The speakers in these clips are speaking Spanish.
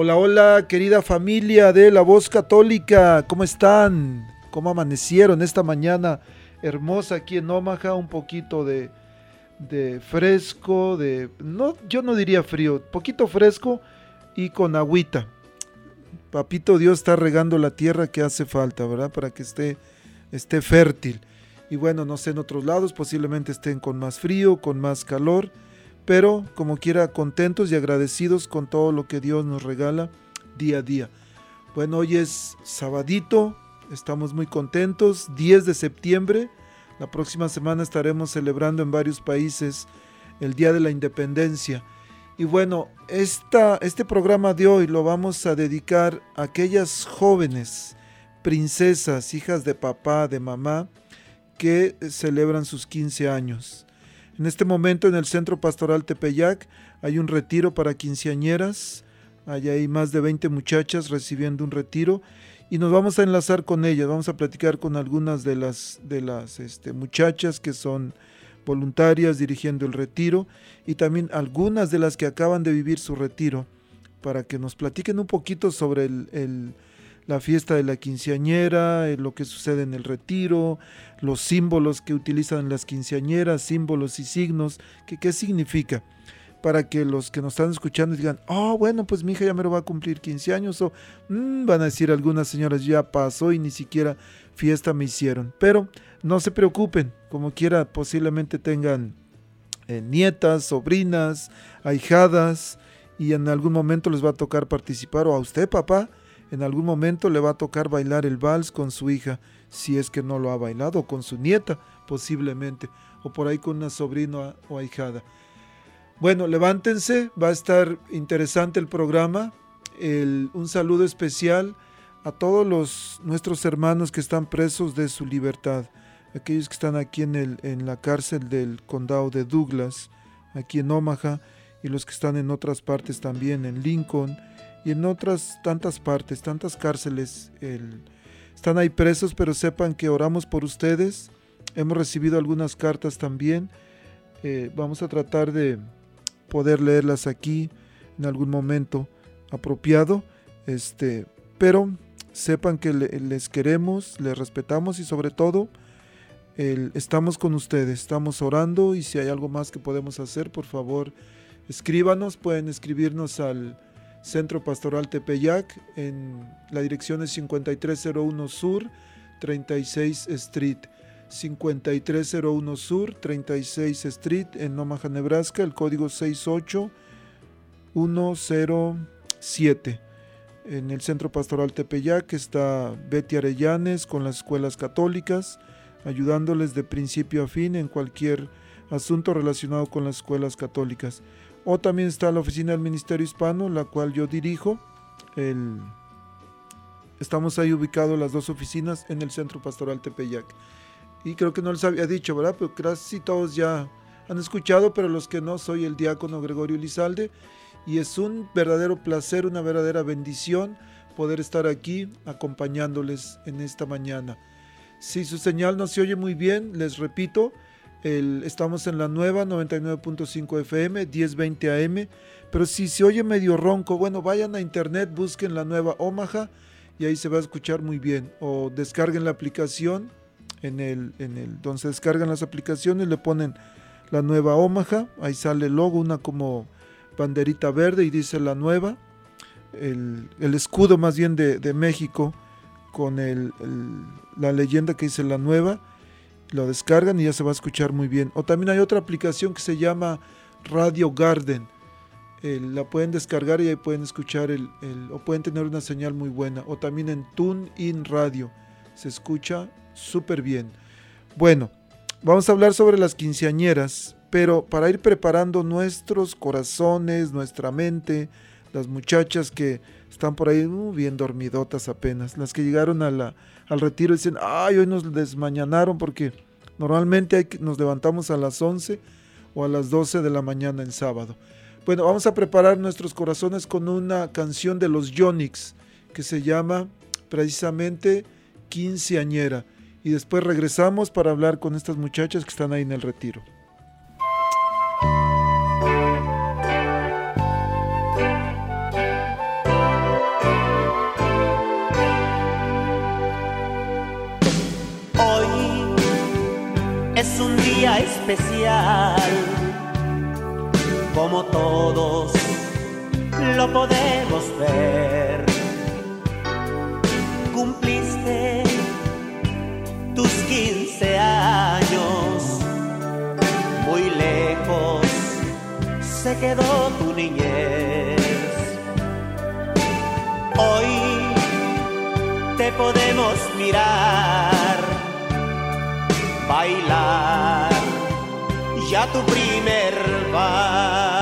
Hola, hola, querida familia de La Voz Católica, ¿cómo están? ¿Cómo amanecieron esta mañana hermosa aquí en Omaha? Un poquito de, de fresco, de... No, yo no diría frío, poquito fresco y con agüita. Papito Dios está regando la tierra que hace falta, ¿verdad? Para que esté, esté fértil. Y bueno, no sé, en otros lados posiblemente estén con más frío, con más calor pero como quiera contentos y agradecidos con todo lo que Dios nos regala día a día. Bueno, hoy es sabadito, estamos muy contentos, 10 de septiembre, la próxima semana estaremos celebrando en varios países el Día de la Independencia. Y bueno, esta, este programa de hoy lo vamos a dedicar a aquellas jóvenes princesas, hijas de papá, de mamá, que celebran sus 15 años. En este momento en el Centro Pastoral Tepeyac hay un retiro para quinceañeras. Allá hay más de 20 muchachas recibiendo un retiro y nos vamos a enlazar con ellas. Vamos a platicar con algunas de las, de las este, muchachas que son voluntarias dirigiendo el retiro y también algunas de las que acaban de vivir su retiro para que nos platiquen un poquito sobre el la fiesta de la quinceañera, eh, lo que sucede en el retiro, los símbolos que utilizan las quinceañeras, símbolos y signos, que, qué significa. Para que los que nos están escuchando digan, oh, bueno, pues mi hija ya me lo va a cumplir 15 años, o mm, van a decir algunas señoras, ya pasó y ni siquiera fiesta me hicieron. Pero no se preocupen, como quiera, posiblemente tengan eh, nietas, sobrinas, ahijadas, y en algún momento les va a tocar participar, o a usted, papá, en algún momento le va a tocar bailar el vals con su hija, si es que no lo ha bailado, o con su nieta posiblemente, o por ahí con una sobrina o ahijada. Bueno, levántense, va a estar interesante el programa. un saludo especial a todos los, nuestros hermanos que están presos de su libertad, aquellos que están aquí en, el, en la cárcel del condado de Douglas, aquí en Omaha, y los que están en otras partes también, en Lincoln, y en otras tantas partes, tantas cárceles. están ahí presos, pero sepan que oramos por ustedes. Hemos recibido algunas cartas también. Eh, vamos a tratar de poder leerlas aquí en algún momento apropiado. Este, pero sepan que les queremos, les respetamos y sobre todo estamos con ustedes, estamos orando y si hay algo más que podemos hacer, por favor, escríbanos, pueden escribirnos al Centro Pastoral Tepeyac, en la dirección es 5301 Sur, 36 Street. 5301 Sur, 36 Street, en Omaha, Nebraska, el código 68107. En el Centro Pastoral Tepeyac está Betty Arellanes con las escuelas católicas. ayudándoles de principio a fin en cualquier asunto relacionado con las escuelas católicas. O también está la oficina del Ministerio Hispano, la cual yo dirijo. El... Estamos ahí ubicados las dos oficinas en el Centro Pastoral Tepeyac. Y creo que no les había dicho, ¿verdad? Pero casi todos ya han escuchado, pero los que no, soy el diácono Gregorio Lizalde. Y es un verdadero placer, una verdadera bendición poder estar aquí acompañándoles en esta mañana. Si su señal no se oye muy bien, les repito, estamos en la nueva 99.5 FM, 1020 AM, pero si se oye medio ronco, bueno, vayan a internet, busquen la nueva Omaha y ahí se va a escuchar muy bien. O descarguen la aplicación en el, en el, donde se descargan las aplicaciones, le ponen la nueva Omaha, ahí sale el logo, una como banderita verde y dice la nueva, el, escudo más bien de, México con la leyenda que dice la nueva lo descargan y ya se va a escuchar muy bien. O también hay otra aplicación que se llama Radio Garden. la pueden descargar y ahí pueden escuchar el, o pueden tener una señal muy buena. O también en TuneIn Radio. Se escucha súper bien. Bueno, vamos a hablar sobre las quinceañeras, pero para ir preparando nuestros corazones, nuestra mente, las muchachas que están por ahí uh, bien dormidotas apenas, las que llegaron a la, al retiro dicen, ay, hoy nos desmañanaron porque normalmente nos levantamos a las 11 o a las 12 de la mañana en sábado. Bueno, vamos a preparar nuestros corazones con una canción de los Yonix que se llama precisamente Quinceañera. Y después regresamos para hablar con estas muchachas que están ahí en el retiro. Día especial, como todos lo podemos ver. Cumpliste tus 15 años, muy lejos se quedó tu niñez. Hoy te podemos mirar bailar ya tu primer vals.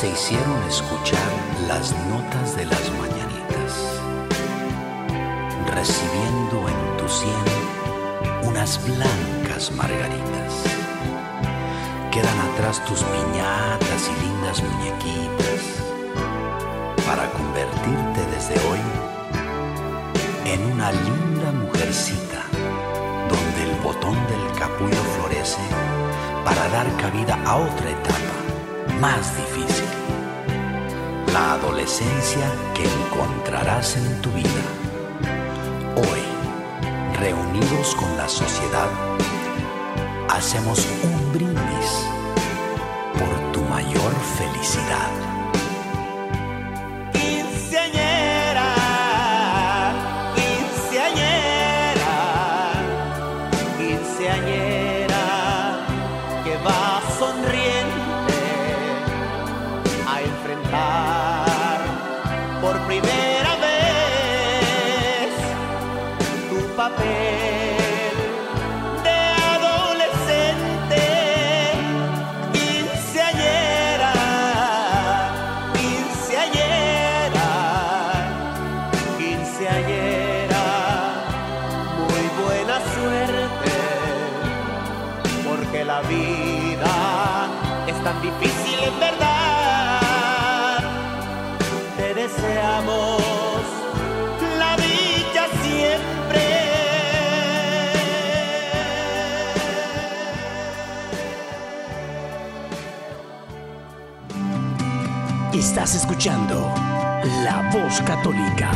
Se hicieron escuchar las notas de las mañanitas, recibiendo en tu sien unas blancas margaritas. Quedan atrás tus piñatas y lindas muñequitas para convertirte desde hoy en una linda mujercita donde el botón del capullo florece para dar cabida a otra etapa más difícil. La adolescencia que encontrarás en tu vida. Hoy, reunidos con la sociedad, hacemos un brindis por tu mayor felicidad. Difícil en verdad. Te deseamos la dicha siempre. Estás escuchando La Voz Católica.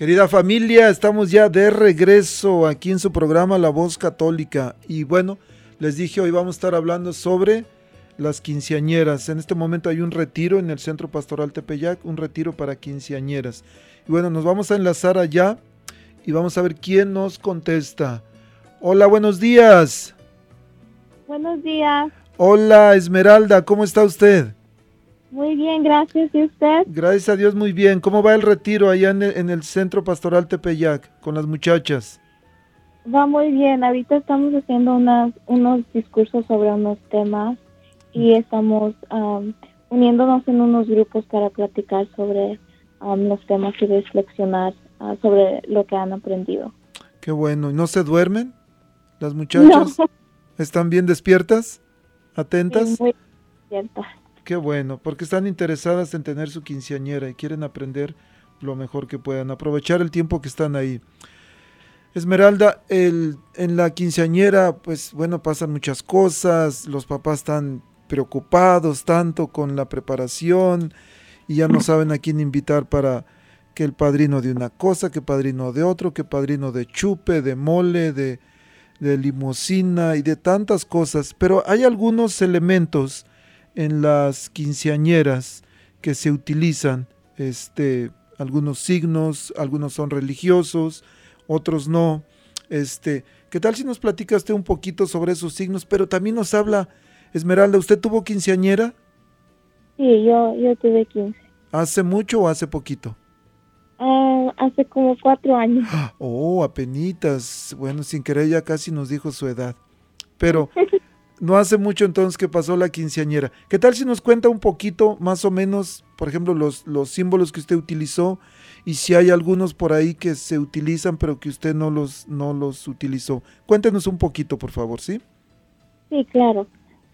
Querida familia, estamos ya de regreso aquí en su programa La Voz Católica. Y bueno, les dije, hoy vamos a estar hablando sobre las quinceañeras. En este momento hay un retiro en el Centro Pastoral Tepeyac, un retiro para quinceañeras. Y bueno, nos vamos a enlazar allá y vamos a ver quién nos contesta. Hola, buenos días. Buenos días. Hola, Esmeralda, ¿cómo está usted? Muy bien, gracias. ¿Y usted? Gracias a Dios, muy bien. ¿Cómo va el retiro allá en el, en el Centro Pastoral Tepeyac con las muchachas? Va muy bien. Ahorita estamos haciendo unas, unos discursos sobre unos temas y estamos um, uniéndonos en unos grupos para platicar sobre um, los temas y reflexionar uh, sobre lo que han aprendido. Qué bueno. ¿Y no se duermen las muchachas? No. ¿Están bien despiertas? ¿Atentas? Sí, muy cierta. Qué bueno, porque están interesadas en tener su quinceañera y quieren aprender lo mejor que puedan, aprovechar el tiempo que están ahí. Esmeralda, el, en la quinceañera, pues bueno, pasan muchas cosas, los papás están preocupados tanto con la preparación y ya no saben a quién invitar para que el padrino de una cosa, que padrino de otro, que padrino de chupe, de mole, de, de limusina y de tantas cosas. Pero hay algunos elementos en las quinceañeras que se utilizan, este, algunos signos, algunos son religiosos, otros no. Este, ¿qué tal si nos platicaste un poquito sobre esos signos? Pero también nos habla, Esmeralda, ¿usted tuvo quinceañera? Sí, yo, yo tuve 15. ¿Hace mucho o hace poquito? Ah, hace como cuatro años. Oh, apenitas. Bueno, sin querer ya casi nos dijo su edad. Pero no hace mucho entonces que pasó la quinceañera. ¿Qué tal si nos cuenta un poquito, más o menos, por ejemplo, los, los símbolos que usted utilizó y si hay algunos por ahí que se utilizan pero que usted no los, no los utilizó? Cuéntenos un poquito, por favor, ¿sí? Sí, claro.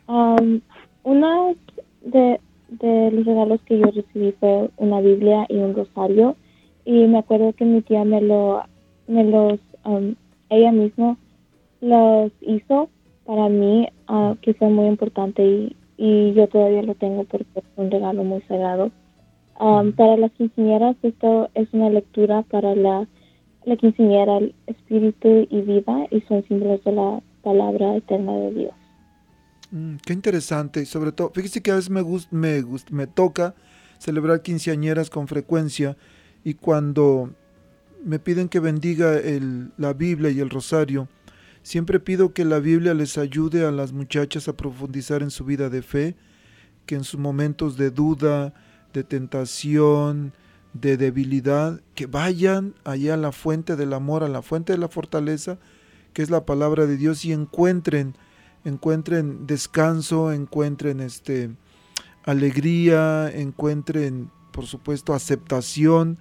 Um, uno de, de los regalos que yo recibí fue una Biblia y un rosario. Y me acuerdo que mi tía me lo, me los, ella misma los hizo para mí, ah, que fue muy importante y, y yo todavía lo tengo porque es un regalo muy sagrado. Um, para las quinceañeras, esto es una lectura para la, la quinceañera, el espíritu y vida, y son símbolos de la palabra eterna de Dios. Mm, qué interesante. Y sobre todo, fíjese que a veces me, gust- me, gust- me toca celebrar quinceañeras con frecuencia y cuando me piden que bendiga el- la Biblia y el rosario, siempre pido que la Biblia les ayude a las muchachas a profundizar en su vida de fe, que en sus momentos de duda, de tentación, de debilidad, que vayan allá a la fuente del amor, a la fuente de la fortaleza, que es la palabra de Dios y encuentren encuentren descanso, encuentren este alegría, encuentren por supuesto aceptación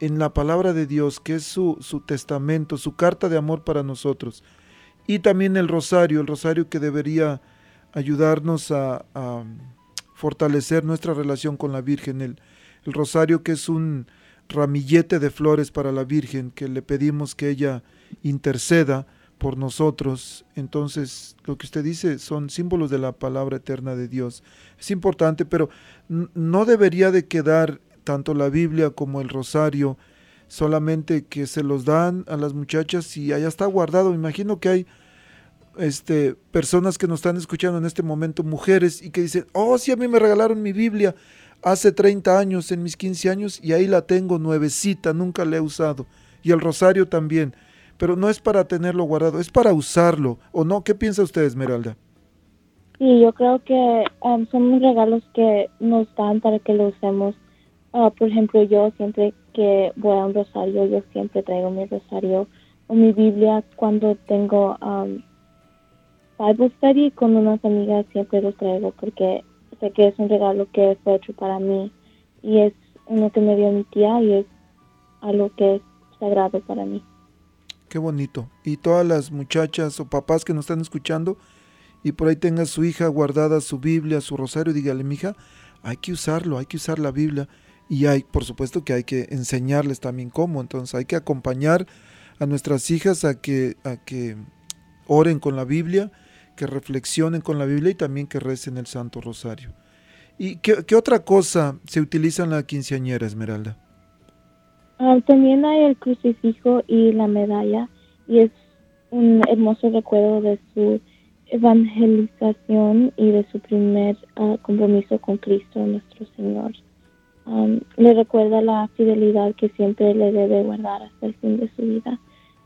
en la palabra de Dios, que es su, su testamento, su carta de amor para nosotros. Y también el rosario, el rosario que debería ayudarnos a, fortalecer nuestra relación con la Virgen. El, el rosario que es un ramillete de flores para la Virgen, que le pedimos que ella interceda por nosotros. Entonces, lo que usted dice son símbolos de la palabra eterna de Dios. Es importante, pero no debería de quedar tanto la Biblia como el rosario solamente que se los dan a las muchachas y allá está guardado. Me imagino que hay este, personas que nos están escuchando en este momento, mujeres, y que dicen, oh, sí, a mí me regalaron mi Biblia hace 30 años, en mis 15 años, y ahí la tengo nuevecita, nunca la he usado. Y el rosario también. Pero no es para tenerlo guardado, es para usarlo. ¿O no? ¿Qué piensa usted, Esmeralda? Sí, yo creo que um, son regalos que nos dan para que lo usemos. Ah, por ejemplo, yo siempre que voy a un rosario, yo siempre traigo mi rosario o mi Biblia cuando tengo um, Bible study con unas amigas, siempre los traigo porque sé que es un regalo que fue hecho para mí y es uno que me dio mi tía y es algo que es sagrado para mí. qué bonito. Y todas las muchachas o papás que nos están escuchando y por ahí tenga su hija guardada su Biblia, su rosario, dígale, mija, hay que usarlo, hay que usar la Biblia. Y hay, por supuesto que hay que enseñarles también cómo. Entonces hay que acompañar a nuestras hijas a que, a que oren con la Biblia, que reflexionen con la Biblia y también que recen el Santo Rosario. ¿Y qué, otra cosa se utiliza en la quinceañera, Esmeralda? Ah, también hay el crucifijo y la medalla y es un hermoso recuerdo de su evangelización y de su primer ah, compromiso con Cristo nuestro Señor. Um, le recuerda la fidelidad que siempre le debe guardar hasta el fin de su vida.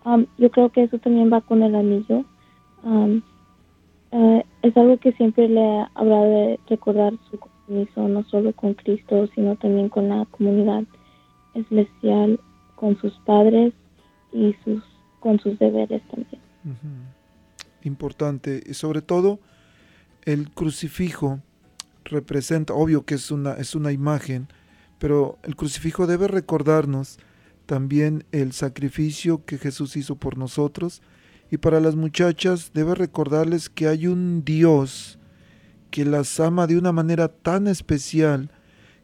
Um, yo creo que eso también va con el anillo. Um, uh, es algo que siempre le habrá de recordar su compromiso, no solo con Cristo, sino también con la comunidad especial, con sus padres y sus, con sus deberes también. Importante. Y sobre todo, el crucifijo representa, obvio que es una, es una imagen, pero el crucifijo debe recordarnos también el sacrificio que Jesús hizo por nosotros y para las muchachas debe recordarles que hay un Dios que las ama de una manera tan especial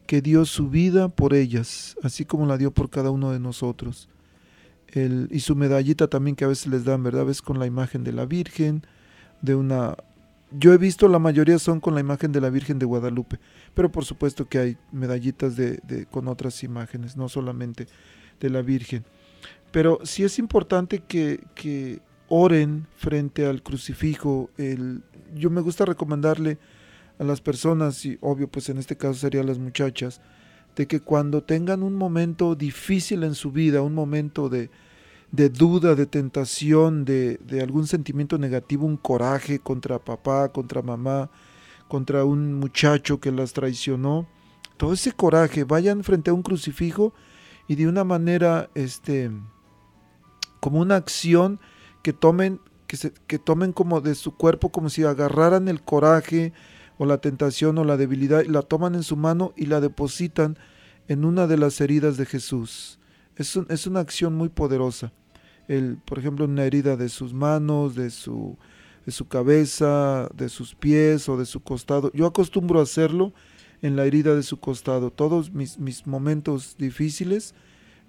que dio su vida por ellas, así como la dio por cada uno de nosotros. El, y su medallita también que a veces les dan, ¿verdad? Ves con la imagen de la Virgen, de una yo he visto la mayoría son con la imagen de la Virgen de Guadalupe, pero por supuesto que hay medallitas de, con otras imágenes, no solamente de la Virgen. Pero sí es importante que, oren frente al crucifijo. El, yo me gusta recomendarle a las personas, y obvio pues en este caso serían las muchachas, de que cuando tengan un momento difícil en su vida, un momento de, de duda, de tentación, de, algún sentimiento negativo, un coraje contra papá, contra mamá, contra un muchacho que las traicionó, todo ese coraje, vayan frente a un crucifijo y de una manera, este, como una acción que tomen, que, se, que tomen como de su cuerpo, como si agarraran el coraje o la tentación o la debilidad, y la toman en su mano y la depositan en una de las heridas de Jesús. Es, es una acción muy poderosa el, por ejemplo, una herida de sus manos, de su, de su cabeza, de sus pies o de su costado. Yo acostumbro a hacerlo en la herida de su costado. Todos mis, mis momentos difíciles,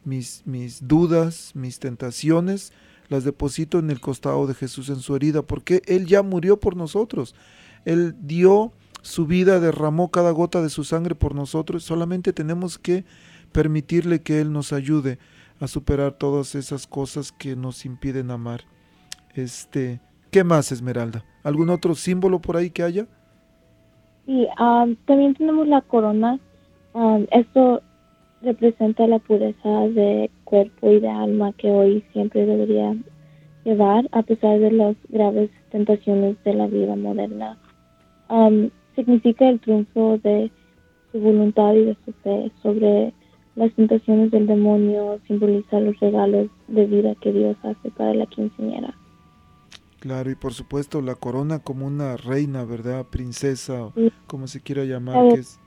mis, mis dudas, mis tentaciones, las deposito en el costado de Jesús, en su herida, porque Él ya murió por nosotros. Él dio su vida, derramó cada gota de su sangre por nosotros. Solamente tenemos que permitirle que Él nos ayude a superar todas esas cosas que nos impiden amar. Este, ¿qué más, Esmeralda? ¿Algún otro símbolo por ahí que haya? Sí, también tenemos la corona. esto representa la pureza de cuerpo y de alma que hoy siempre debería llevar a pesar de las graves tentaciones de la vida moderna. significa el triunfo de su voluntad y de su fe sobre las tentaciones del demonio simbolizan los regalos de vida que Dios hace para la quinceañera. Claro, y por supuesto la corona como una reina, ¿verdad? Princesa, como se quiera llamar. Que es...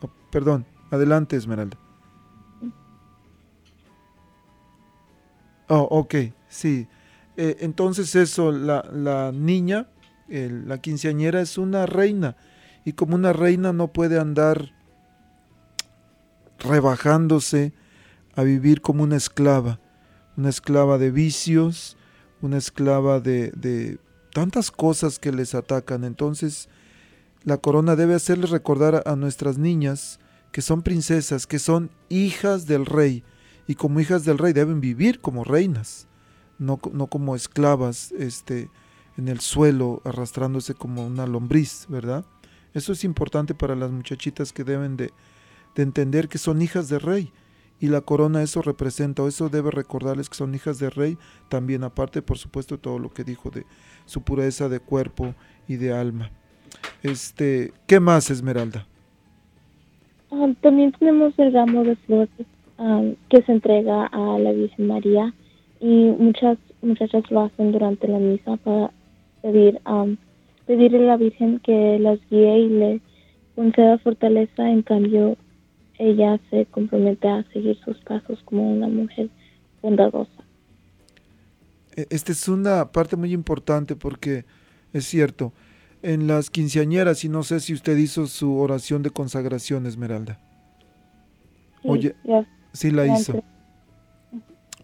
Oh, perdón, adelante Esmeralda. Oh, ok, sí. Eh, entonces eso, la, la niña, la quinceañera es una reina, y como una reina no puede andar rebajándose a vivir como una esclava, una esclava de vicios, una esclava de, tantas cosas que les atacan. Entonces, la corona debe hacerles recordar a, nuestras niñas que son princesas, que son hijas del rey, y como hijas del rey deben vivir como reinas, no, no como esclavas este, en el suelo, arrastrándose como una lombriz, ¿verdad? Eso es importante para las muchachitas que deben de, de entender que son hijas de rey. Y la corona eso representa, o eso debe recordarles que son hijas de rey, también aparte, por supuesto, todo lo que dijo de su pureza de cuerpo y de alma. Este, ¿qué más, Esmeralda? Ah, también tenemos el ramo de flores ah, que se entrega a la Virgen María y muchas muchachas lo hacen durante la misa para pedir um, pedirle a la Virgen que las guíe y le conceda fortaleza. En cambio, ella se compromete a seguir sus pasos como una mujer bondadosa. e, esta es una parte muy importante porque es cierto, en las quinceañeras, y no sé si usted hizo su oración de consagración, Esmeralda. Oye, sí la hizo.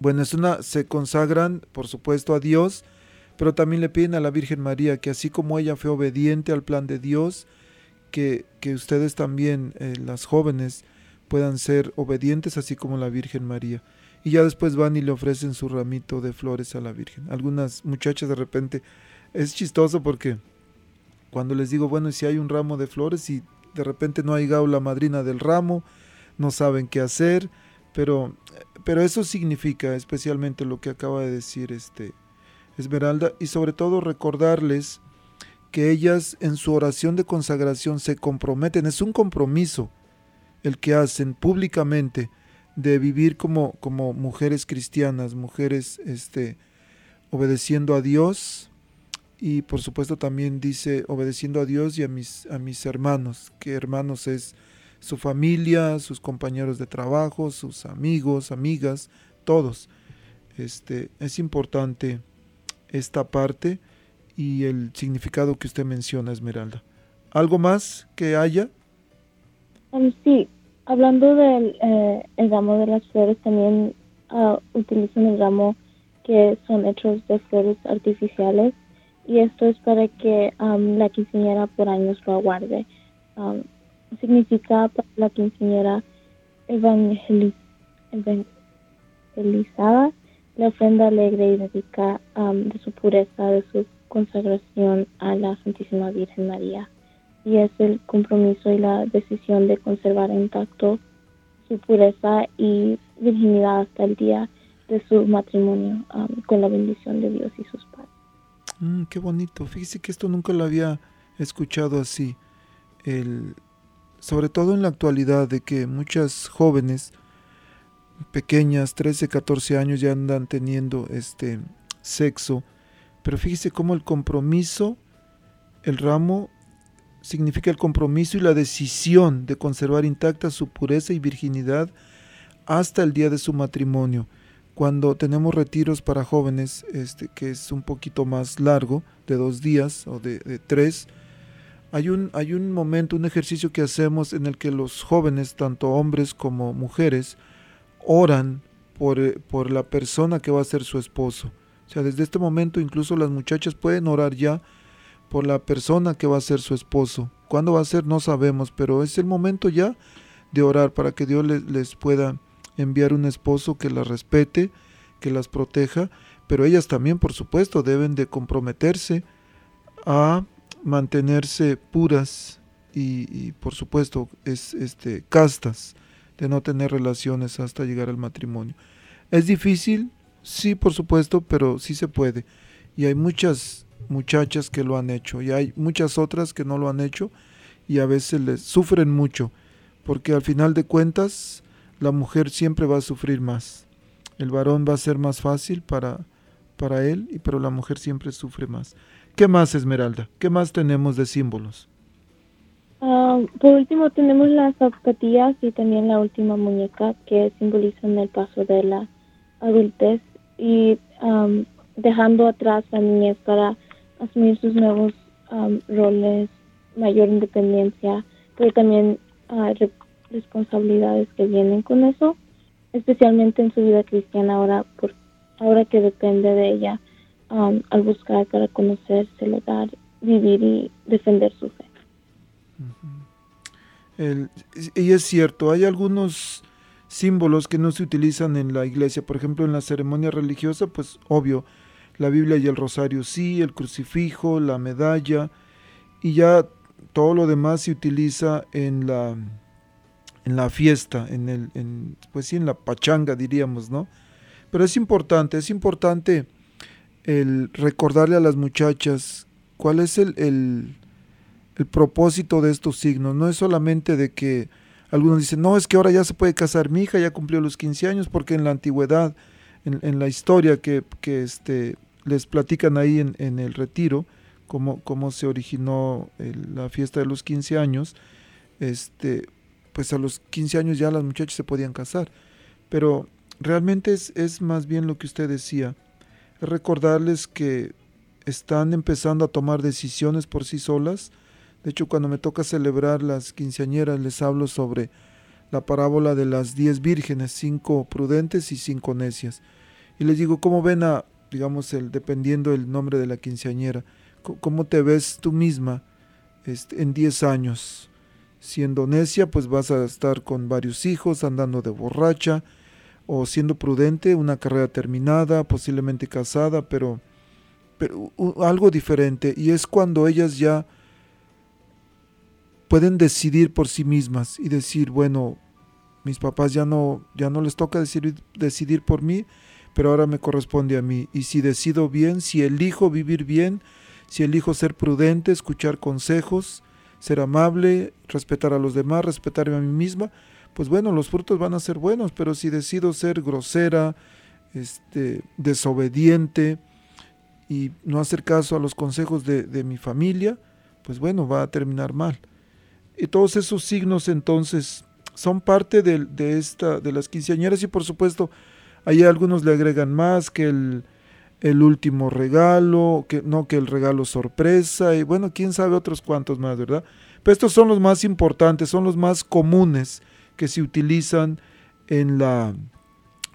Bueno, es una, se consagran, por supuesto, a Dios, pero también le piden a la Virgen María que así como ella fue obediente al plan de Dios, que, que ustedes también, eh, las jóvenes, puedan ser obedientes así como la Virgen María. Y ya después van y le ofrecen su ramito de flores a la Virgen. Algunas muchachas de repente, es chistoso porque cuando les digo, bueno, si hay un ramo de flores y de repente no hay gaula madrina del ramo, no saben qué hacer, pero, pero eso significa especialmente lo que acaba de decir este Esmeralda y sobre todo recordarles que ellas en su oración de consagración se comprometen, es un compromiso el que hacen públicamente de vivir como, como mujeres cristianas, mujeres este, obedeciendo a Dios y por supuesto también dice obedeciendo a Dios y a mis, a mis hermanos, que hermanos es su familia, sus compañeros de trabajo, sus amigos, amigas, todos. Este, es importante esta parte y el significado que usted menciona, Esmeralda. ¿Algo más que haya? Um, sí, hablando del eh, ramo de las flores, también uh, utilizan el ramo que son hechos de flores artificiales y esto es para que um, la quinceañera por años lo aguarde. Um, significa para la quinceañera evangelizada la ofrenda alegre y dedica de su pureza, de su consagración a la Santísima Virgen María. Y es el compromiso y la decisión de conservar intacto su pureza y virginidad hasta el día de su matrimonio con la bendición de Dios y sus padres. Mm, qué bonito. Fíjese que esto nunca lo había escuchado así. El, sobre todo en la actualidad de que muchas jóvenes pequeñas, 13, 14 años ya andan teniendo este sexo, pero fíjese cómo el compromiso, el ramo significa el compromiso y la decisión de conservar intacta su pureza y virginidad hasta el día de su matrimonio cuando tenemos retiros para jóvenes, este, que es un poquito más largo, de dos días o de, tres, hay un, hay un momento, un ejercicio que hacemos en el que los jóvenes, tanto hombres como mujeres, oran por, eh, por la persona que va a ser su esposo. O sea, desde este momento incluso las muchachas pueden orar ya por la persona que va a ser su esposo. ¿Cuándo va a ser? No sabemos, pero es el momento ya de orar para que Dios les, pueda enviar un esposo que las respete, que las proteja, pero ellas también, por supuesto, deben de comprometerse a mantenerse puras y, por supuesto, es, este, castas, de no tener relaciones hasta llegar al matrimonio. ¿Es difícil? Sí, por supuesto, pero sí se puede. Y hay muchas muchachas que lo han hecho y hay muchas otras que no lo han hecho y a veces les sufren mucho, porque al final de cuentas la mujer siempre va a sufrir más. El varón va a ser más fácil para, para él, pero la mujer siempre sufre más. ¿Qué más, Esmeralda? ¿Qué más tenemos de símbolos? Ah, por último tenemos las zapatillas y también la última muñeca que simbolizan el paso de la adultez y dejando atrás la niñez para asumir sus nuevos roles, mayor independencia, pero también uh, responsabilidades que vienen con eso, especialmente en su vida cristiana ahora, por, ahora que depende de ella um, al buscar para conocer, celebrar, vivir y defender su fe. y es cierto, hay algunos símbolos que no se utilizan en la iglesia, por ejemplo en la ceremonia religiosa, pues obvio, la Biblia y el rosario sí, el crucifijo, la medalla, y ya todo lo demás se utiliza en la en la fiesta, en el, en, pues sí, en la pachanga diríamos, ¿no? Pero es importante, es importante el recordarle a las muchachas cuál es el, el, propósito de estos signos. No es solamente de que algunos dicen, no, es que ahora ya se puede casar, mi hija ya cumplió los 15 años, porque en la antigüedad, en, la historia que, que, este, les platican ahí en, el retiro, cómo, cómo se originó la fiesta de los 15 años, este, pues a los 15 años ya las muchachas se podían casar. Pero realmente es, es más bien lo que usted decía. es recordarles que están empezando a tomar decisiones por sí solas. De hecho, cuando me toca celebrar las quinceañeras, les hablo sobre la parábola de las diez vírgenes, cinco prudentes y cinco necias. Y les digo, ¿cómo ven a, digamos, el, dependiendo del nombre de la quinceañera, cómo te ves tú misma este, en diez años? Siendo necia, pues vas a estar con varios hijos, andando de borracha, o siendo prudente, una carrera terminada, posiblemente casada, pero, pero algo diferente. Y es cuando ellas ya pueden decidir por sí mismas y decir, bueno, mis papás ya no, ya no les toca decidir, decidir por mí, pero ahora me corresponde a mí. Y si decido bien, si elijo vivir bien, si elijo ser prudente, escuchar consejos, ser amable, respetar a los demás, respetarme a mí misma, pues bueno, los frutos van a ser buenos, pero si decido ser grosera, este, desobediente y no hacer caso a los consejos de, de mi familia, pues bueno, va a terminar mal. Y todos esos signos entonces son parte de, de, esta, de las quinceañeras y por supuesto ahí algunos le agregan más que el, el último regalo, que no que el regalo sorpresa y bueno, quién sabe otros cuantos más, ¿verdad? Pero estos son los más importantes, son los más comunes que se utilizan en la,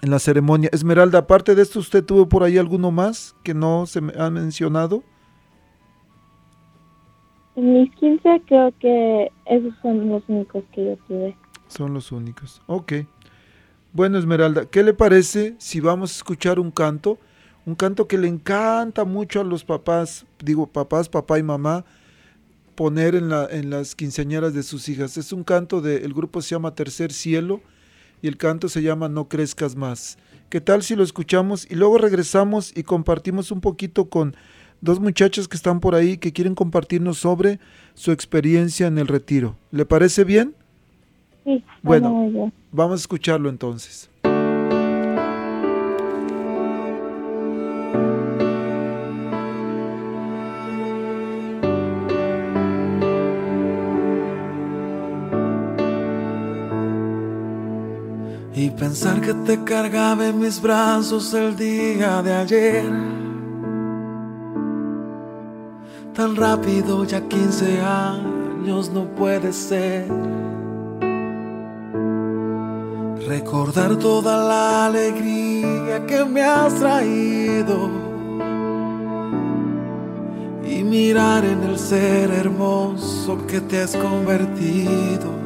en la ceremonia. Esmeralda, aparte de esto, ¿usted tuvo por ahí alguno más que no se me ha mencionado? En mis 15 creo que esos son los únicos que yo tuve. Son los únicos, ok. Bueno, Esmeralda, ¿qué le parece si vamos a escuchar un canto? Un canto que le encanta mucho a los papás, digo papás, papá y mamá, poner en, la, en las quinceañeras de sus hijas. Es un canto del el grupo se llama Tercer Cielo y el canto se llama No crezcas más. ¿Qué tal si lo escuchamos y luego regresamos y compartimos un poquito con dos muchachas que están por ahí que quieren compartirnos sobre su experiencia en el retiro? ¿Le parece bien? Sí. Bueno, vamos a escucharlo entonces. Y pensar que te cargaba en mis brazos el día de ayer. Tan rápido, ya 15 años no puede ser. Recordar toda la alegría que me has traído. Y mirar en el ser hermoso que te has convertido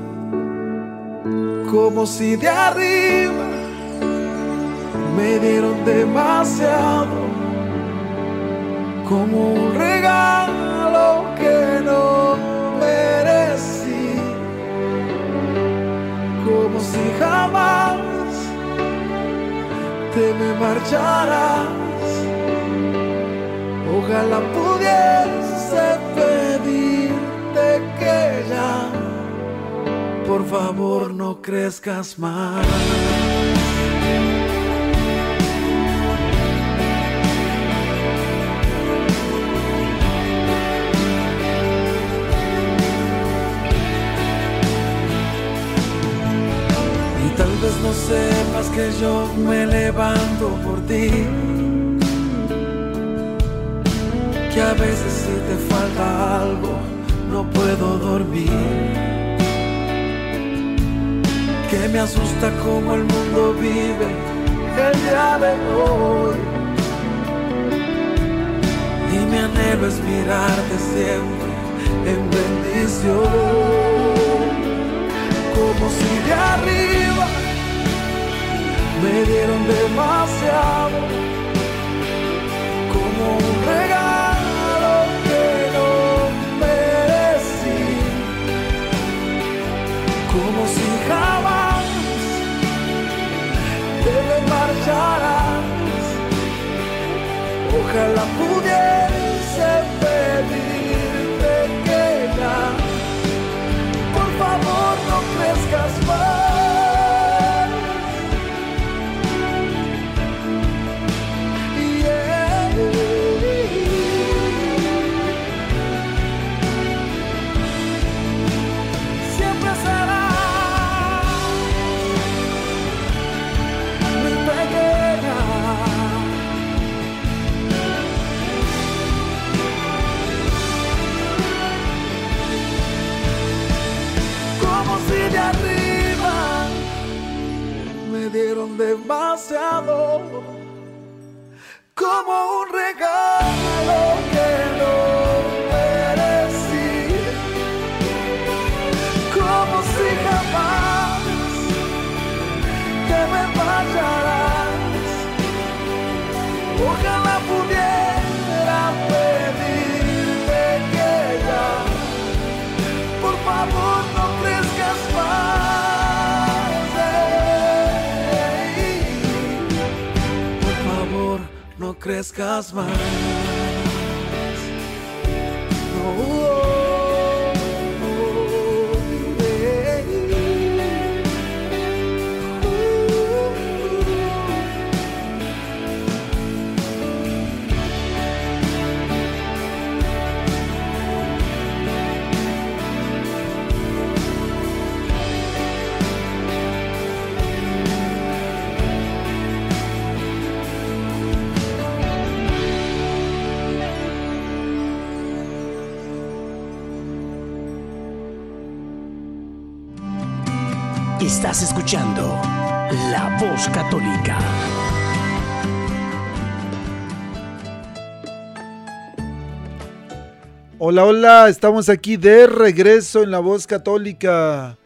como si de arriba me dieron demasiado, como un regalo que no si jamás te me marcharas. Ojalá pudiese pedirte que ya por favor no crezcas más. Vez no sepas que yo me levanto por ti. Que a veces si te falta algo no puedo dormir que me asusta como el mundo vive el día de hoy. Y mi anhelo es mirarte siempre en bendición, como si de arriba me dieron demasiado, como un regalo que no merecí, como si jamás marcharás. Ojalá pudiese son demasiado como un regalo crezcas más. No, Estás escuchando La Voz Católica. Hola, hola, estamos aquí de regreso en la voz católica.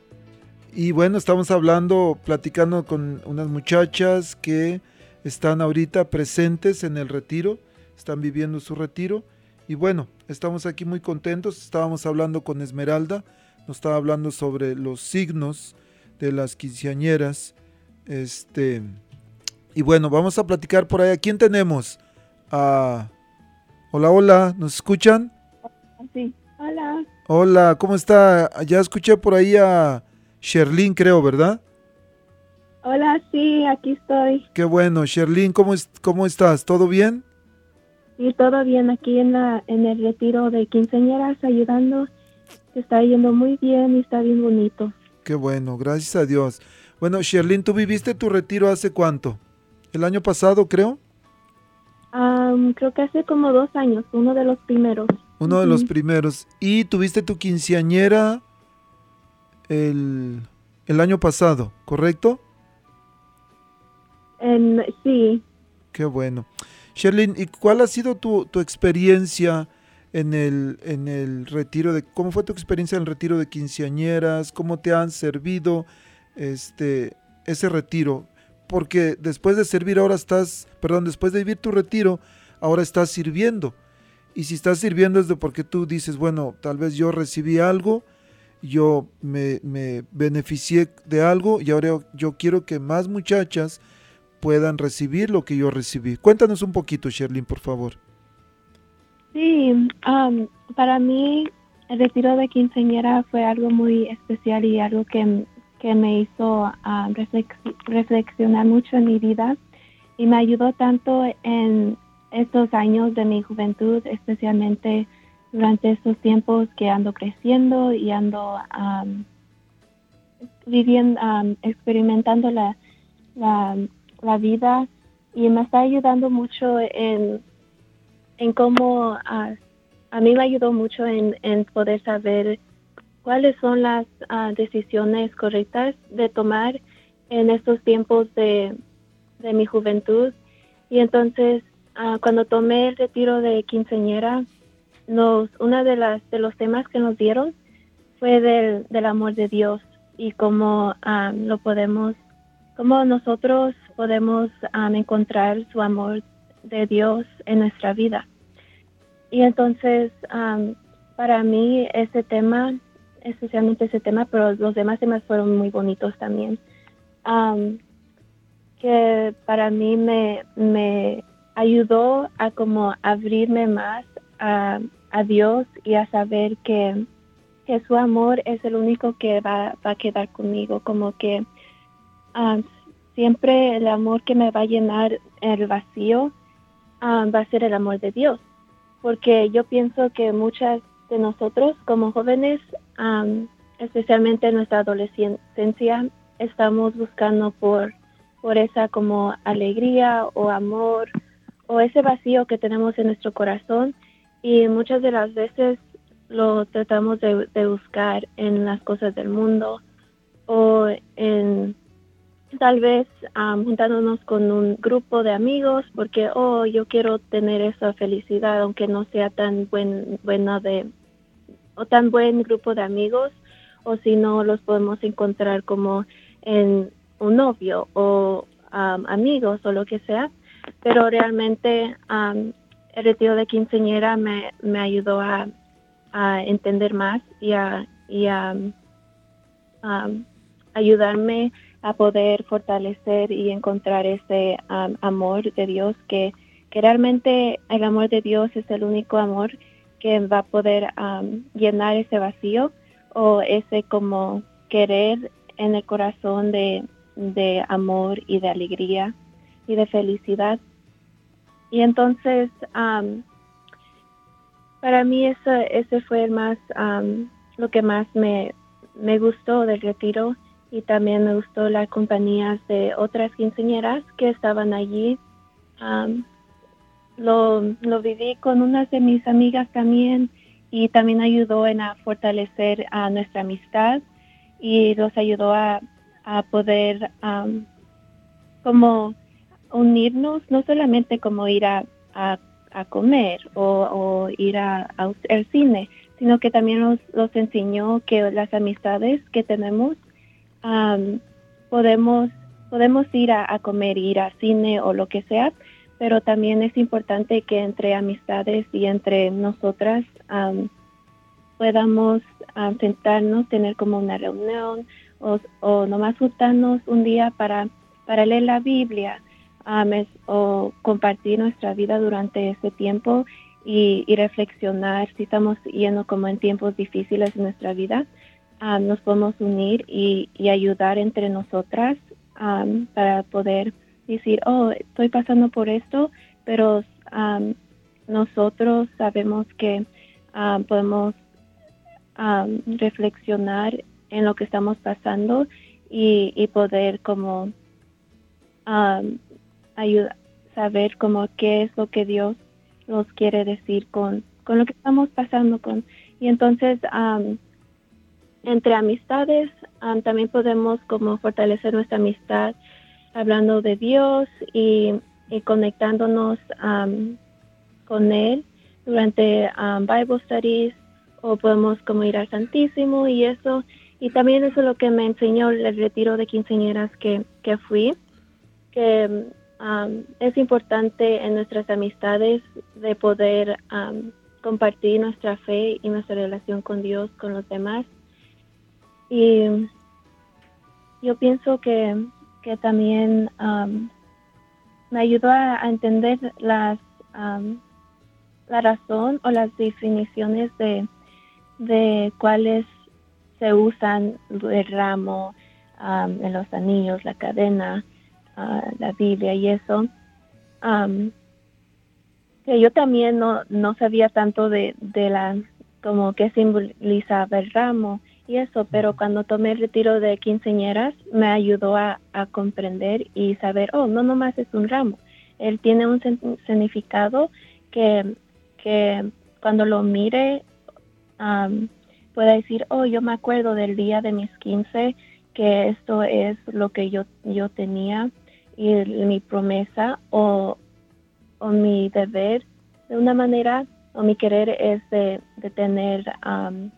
Y bueno, estamos hablando, platicando con unas muchachas que están ahorita presentes en el retiro, están viviendo su retiro. Y bueno, estamos aquí muy contentos. Estábamos hablando con Esmeralda, nos estaba hablando sobre los signos de las quinceañeras. Este, y bueno, vamos a platicar por ahí. ¿A quién tenemos? Ah, hola, hola, ¿nos escuchan? Sí. Hola. Hola, ¿cómo está? Ya escuché por ahí a Sherlyn, creo, ¿verdad? Hola, sí, aquí estoy. Qué bueno, Sherlyn, ¿cómo, es- ¿cómo estás? ¿Todo bien? Y todo bien aquí en, la, en el retiro de quinceañeras ayudando. Está yendo muy bien y está bien bonito. Qué bueno, gracias a Dios. Bueno, Sherlyn, ¿tú viviste tu retiro hace cuánto? ¿El año pasado, creo? Creo que hace como dos años, uno de los primeros. Uno de los primeros. ¿Y tuviste tu quinceañera el, el año pasado, correcto? En- sí, Qué bueno. Sherlyn, ¿y cuál ha sido tu, tu experiencia en el, en el retiro de, cómo fue tu experiencia en el retiro de quinceañeras? ¿Cómo te han servido este, ese retiro? Porque después de servir ahora estás, perdón, después de vivir tu retiro, ahora estás sirviendo. Y si estás sirviendo es de porque tú dices, bueno, tal vez yo recibí algo, yo me, me beneficié de algo y ahora yo quiero que más muchachas puedan recibir lo que yo recibí. Cuéntanos un poquito, Sherlyn, por favor. Sí. am, para mí el retiro de quinceañera fue algo muy especial y algo que, que me hizo reflexionar mucho en mi vida y me ayudó tanto en estos años de mi juventud, especialmente durante estos tiempos que ando creciendo y ando am, viviendo, experimentando la, la vida y me está ayudando mucho en, en cómo ah, a mí me ayudó mucho en, poder saber cuáles son las ah, decisiones correctas de tomar en estos tiempos de, mi juventud. Y entonces, ah, cuando tomé el retiro de quinceañera, nos, una de los temas que nos dieron fue del, amor de Dios y cómo lo podemos, cómo nosotros podemos encontrar su amor de Dios en nuestra vida. Y entonces, para mí, ese tema, especialmente ese tema, pero los demás temas fueron muy bonitos también, am, que para mí me, me ayudó a como abrirme más a, a Dios y a saber que, que su amor es el único que va, va a quedar conmigo, como que am, siempre el amor que me va a llenar el vacío ah, va a ser el amor de Dios. Porque yo pienso que muchas de nosotros como jóvenes, especialmente en nuestra adolescencia, estamos buscando por, por esa como alegría o amor o ese vacío que tenemos en nuestro corazón y muchas de las veces lo tratamos de buscar en las cosas del mundo o en tal vez juntándonos con un grupo de amigos porque oh yo quiero tener esa felicidad aunque no sea tan buen buena de o tan buen grupo de amigos o si no los podemos encontrar como en un novio o am, amigos o lo que sea. Pero realmente am, el retiro de quinceañera me, me ayudó a, a entender más y a, y a ayudarme a poder fortalecer y encontrar ese am, amor de Dios que, que realmente el amor de Dios es el único amor que va a poder llenar ese vacío o ese como querer en el corazón de, de amor y de alegría y de felicidad. Y entonces, para mí eso, ese fue el más, am, lo que más me, me gustó del retiro y también me gustó la compañía de otras quinceañeras que estaban allí. Lo, lo viví con unas de mis amigas también y también ayudó en a fortalecer a nuestra amistad y los ayudó a, a poder am, como unirnos, no solamente como ir a, a, a comer o, o ir al cine, sino que también nos, los enseñó que las amistades que tenemos podemos podemos ir a, a comer, ir al cine o lo que sea, pero también es importante que entre amistades y entre nosotras am, podamos am, sentarnos, tener como una reunión o, o nomás juntarnos un día para, para leer la Biblia o compartir nuestra vida durante ese tiempo y, y reflexionar si estamos yendo como en tiempos difíciles en nuestra vida. Nos podemos unir y, y ayudar entre nosotras para poder decir, oh, estoy pasando por esto, pero nosotros sabemos que podemos reflexionar en lo que estamos pasando y, y poder como am, ayuda- saber como qué es lo que Dios nos quiere decir con, con lo que estamos pasando con. Y entonces entre amistades am, también podemos como fortalecer nuestra amistad hablando de Dios y, conectándonos con Él durante am, Bible studies o podemos como ir al Santísimo y eso. Y también eso es lo que me enseñó el retiro de quinceañeras que, que fui, que es importante en nuestras amistades de poder compartir nuestra fe y nuestra relación con Dios, con los demás. Y yo pienso que, que también am, me ayudó a, entender las am, la razón o las definiciones de, de cuáles se usan el ramo am, en los anillos, la cadena, ah, la Biblia y eso. Que yo también no, no sabía tanto de, de la como qué simbolizaba el ramo y eso, pero cuando tomé el retiro de quinceañeras me ayudó a, a comprender y saber, oh, no nomás es un ramo, él tiene un significado que, que cuando lo mire am, pueda decir, oh, yo me acuerdo del día de mis 15 que esto es lo que yo, yo tenía y mi promesa o, o mi deber de una manera o mi querer es de, de tener am,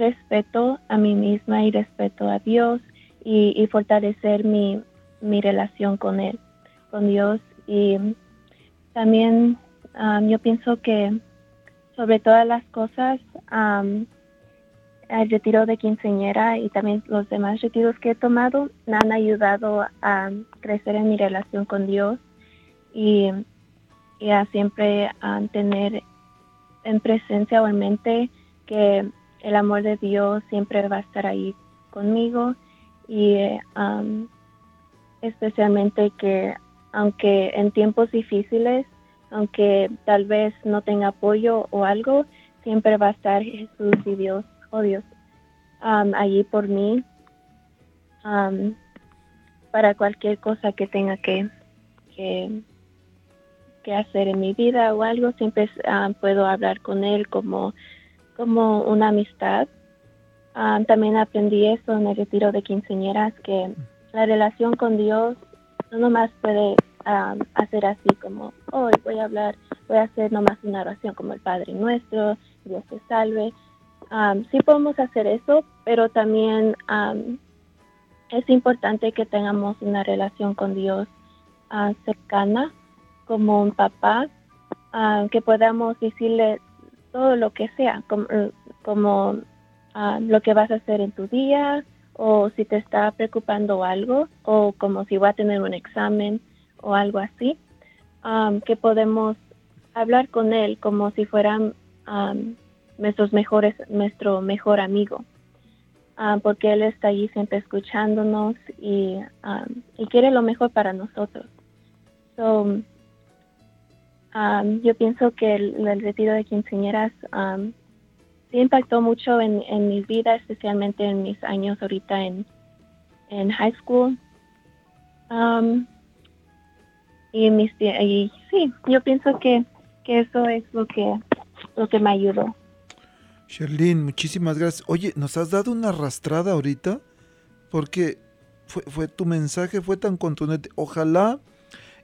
respeto a mí misma y respeto a Dios y, fortalecer mi, relación con Él, con Dios. Y también am, yo pienso que sobre todas las cosas, am, el retiro de quinceañera y también los demás retiros que he tomado me han ayudado a crecer en mi relación con Dios y, y a siempre a tener en presencia o en mente que el amor de Dios siempre va a estar ahí conmigo y am, especialmente que aunque en tiempos difíciles, aunque tal vez no tenga apoyo o algo, siempre va a estar Jesús y Dios, oh Dios, am, allí por mí am, para cualquier cosa que tenga que, que, hacer en mi vida o algo, siempre am, puedo hablar con Él como, como una amistad. Am, también aprendí eso en el retiro de quinceañeras, que, la relación con Dios no nomás puede um, hacer así como, hoy voy a hablar, voy a hacer nomás una oración como el Padre Nuestro, Dios te salve. Um, sí podemos hacer eso, pero también es importante que tengamos una relación con Dios cercana, como un papá, que podamos decirle todo lo que sea, como, como uh, lo que vas a hacer en tu día, o si te está preocupando algo, o como si va a tener un examen o algo así, que podemos hablar con él como si fueran nuestros mejores, nuestro mejor amigo, um, porque él está ahí siempre escuchándonos y, um, y quiere lo mejor para nosotros. So, um, yo pienso que el, retiro de quinceañeras um, sí impactó mucho en, en mi vida, especialmente en mis años ahorita en, en high school. Um, y, mis, y sí, yo pienso que, que eso es lo que, lo que me ayudó. Sherlyn, muchísimas gracias. Oye, nos has dado una arrastrada ahorita porque fue, fue tu mensaje fue tan contundente. Ojalá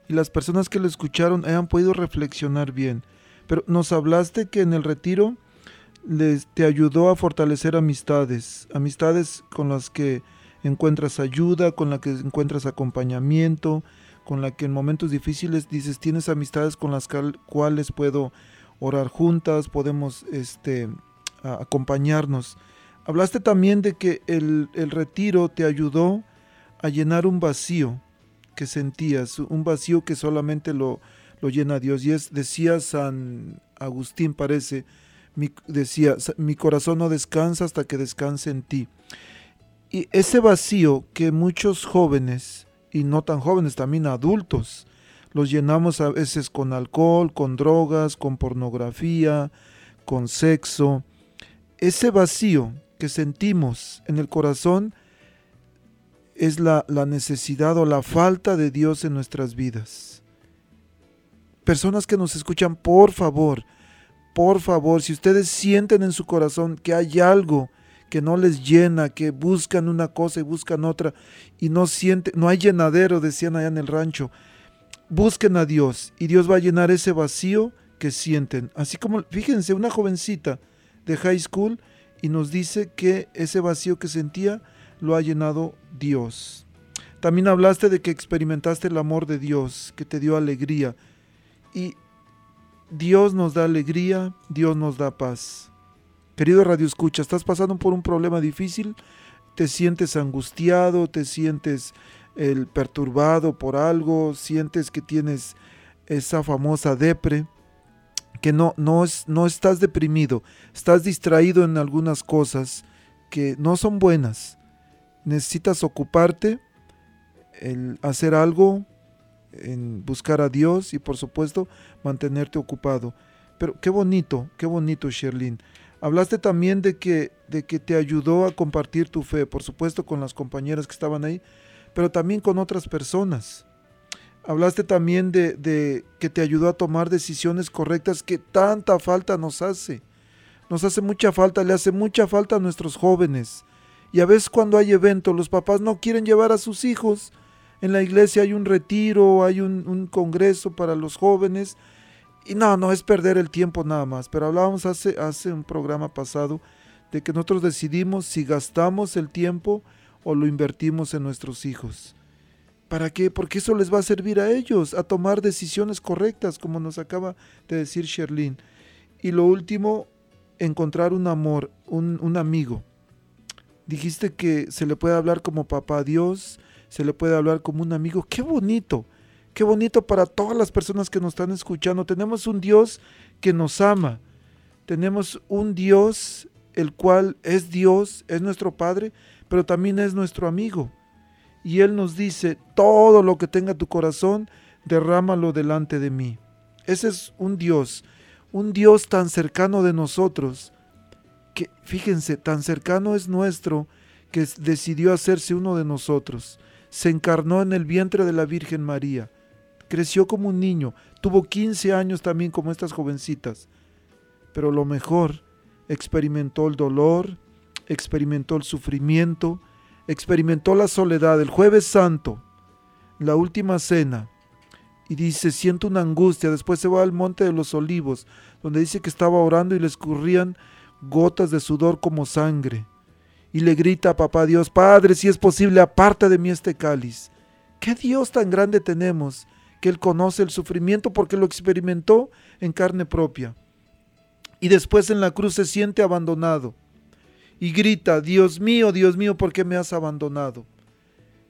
y las personas que lo escucharon hayan podido reflexionar bien. Pero nos hablaste que en el retiro te ayudó a fortalecer amistades, amistades con las que encuentras ayuda, con las que encuentras acompañamiento, con la que en momentos difíciles dices tienes amistades con las cuales puedo orar juntas, podemos este, acompañarnos. Hablaste también de que el, el retiro te ayudó a llenar un vacío que sentías, un vacío que solamente lo, lo llena Dios. Y es, decía San Agustín, parece, mi, decía, mi corazón no descansa hasta que descanse en ti. Y ese vacío que muchos jóvenes, y no tan jóvenes, también adultos, los llenamos a veces con alcohol, con drogas, con pornografía, con sexo. Ese vacío que sentimos en el corazón es la, la, necesidad o la falta de Dios en nuestras vidas. Personas que nos escuchan, por favor, por favor, si ustedes sienten en su corazón que hay algo que no les llena, que buscan una cosa y buscan otra y no sienten, no hay llenadero, decían allá en el rancho, busquen a Dios y Dios va a llenar ese vacío que sienten. Así como, fíjense, una jovencita de high school y nos dice que ese vacío que sentía lo ha llenado Dios. También hablaste de que experimentaste el amor de Dios, que te dio alegría. Y Dios nos da alegría, Dios nos da paz. Querido Radio Escucha, estás pasando por un problema difícil, te sientes angustiado, te sientes el perturbado por algo, sientes que tienes esa famosa depre, que no, no, no estás deprimido, estás distraído en algunas cosas que no son buenas. Necesitas ocuparte, el hacer algo, en buscar a Dios y por supuesto mantenerte ocupado. Pero qué bonito, qué bonito, Sherlyn. Hablaste también de que, de que te ayudó a compartir tu fe, por supuesto con las compañeras que estaban ahí, pero también con otras personas. Hablaste también de, de que te ayudó a tomar decisiones correctas que tanta falta nos hace. Nos hace mucha falta, le hace mucha falta a nuestros jóvenes. Y a veces cuando hay eventos, los papás no quieren llevar a sus hijos en la iglesia hay un retiro, hay un, congreso para los jóvenes. Y no, no es perder el tiempo nada más. Pero hablábamos hace, hace un programa pasado de que nosotros decidimos si gastamos el tiempo o lo invertimos en nuestros hijos. ¿Para qué? Porque eso les va a servir a ellos, a tomar decisiones correctas, como nos acaba de decir Sherlyn. Y lo último, encontrar un amor, un, un amigo. Dijiste que se le puede hablar como papá Dios, se le puede hablar como un amigo. Qué bonito, qué bonito para todas las personas que nos están escuchando. Tenemos un Dios que nos ama. Tenemos un Dios el cual es Dios, es nuestro Padre, pero también es nuestro amigo. Y Él nos dice, todo lo que tenga tu corazón, derrámalo delante de mí. Ese es un Dios, un Dios tan cercano de nosotros, fíjense, tan cercano es nuestro, que decidió hacerse uno de nosotros. Se encarnó en el vientre de la Virgen María, creció como un niño, tuvo 15 años también como estas jovencitas, pero lo mejor, experimentó el dolor, experimentó el sufrimiento, experimentó la soledad el jueves santo, la última cena, y dice, siento una angustia, después se va al monte de los olivos, donde dice que estaba orando y le escurrían gotas de sudor como sangre. Y le grita a papá Dios, Padre, si es posible, aparta de mí este cáliz. ¿Qué Dios tan grande tenemos que Él conoce el sufrimiento porque lo experimentó en carne propia? Y después en la cruz se siente abandonado y grita, Dios mío, Dios mío, ¿por qué me has abandonado?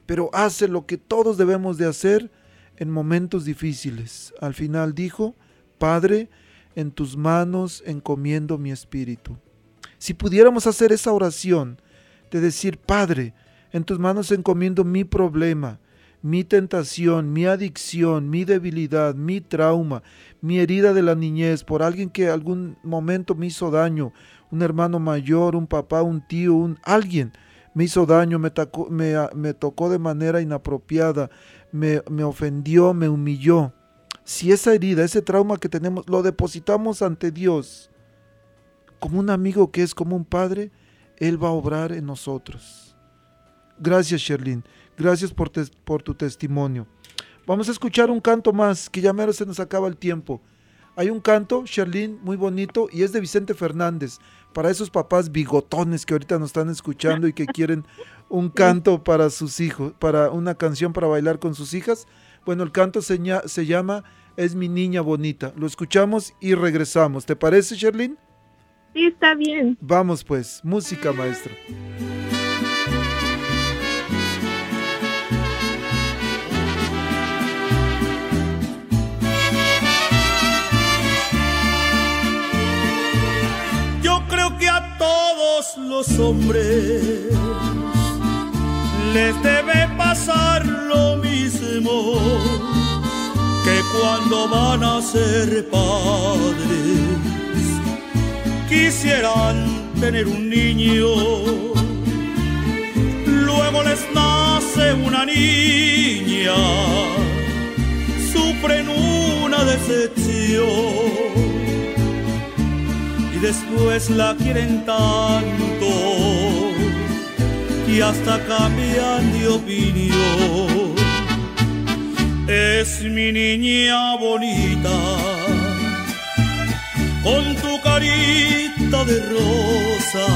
Pero hace lo que todos debemos de hacer en momentos difíciles. Al final dijo, Padre, en tus manos encomiendo mi espíritu. Si pudiéramos hacer esa oración de decir, Padre, en tus manos encomiendo mi problema, mi tentación, mi adicción, mi debilidad, mi trauma, mi herida de la niñez por alguien que algún momento me hizo daño, un hermano mayor, un papá, un tío, un alguien me hizo daño, me, tocó de manera inapropiada, me ofendió, me humilló. Si esa herida, ese trauma que tenemos, lo depositamos ante Dios, como un amigo que es como un padre, Él va a obrar en nosotros. Gracias, Sherlyn. Gracias por, por tu testimonio. Vamos a escuchar un canto más, que ya mero se nos acaba el tiempo. Hay un canto, Sherlyn, muy bonito, y es de Vicente Fernández. Para esos papás bigotones que ahorita nos están escuchando y que quieren un canto para sus hijos, para una canción para bailar con sus hijas. Bueno, el canto se, se llama Es mi niña bonita. Lo escuchamos y regresamos. ¿Te parece, Sherlyn? Sí, está bien. Vamos pues, música maestro. los hombres les debe pasar lo mismo que cuando van a ser padres. Quisieran tener un niño luego les nace una niña sufren una decepción y después la quieren tanto y hasta cambian de opinión. Es mi niña bonita, con tu carita de rosa.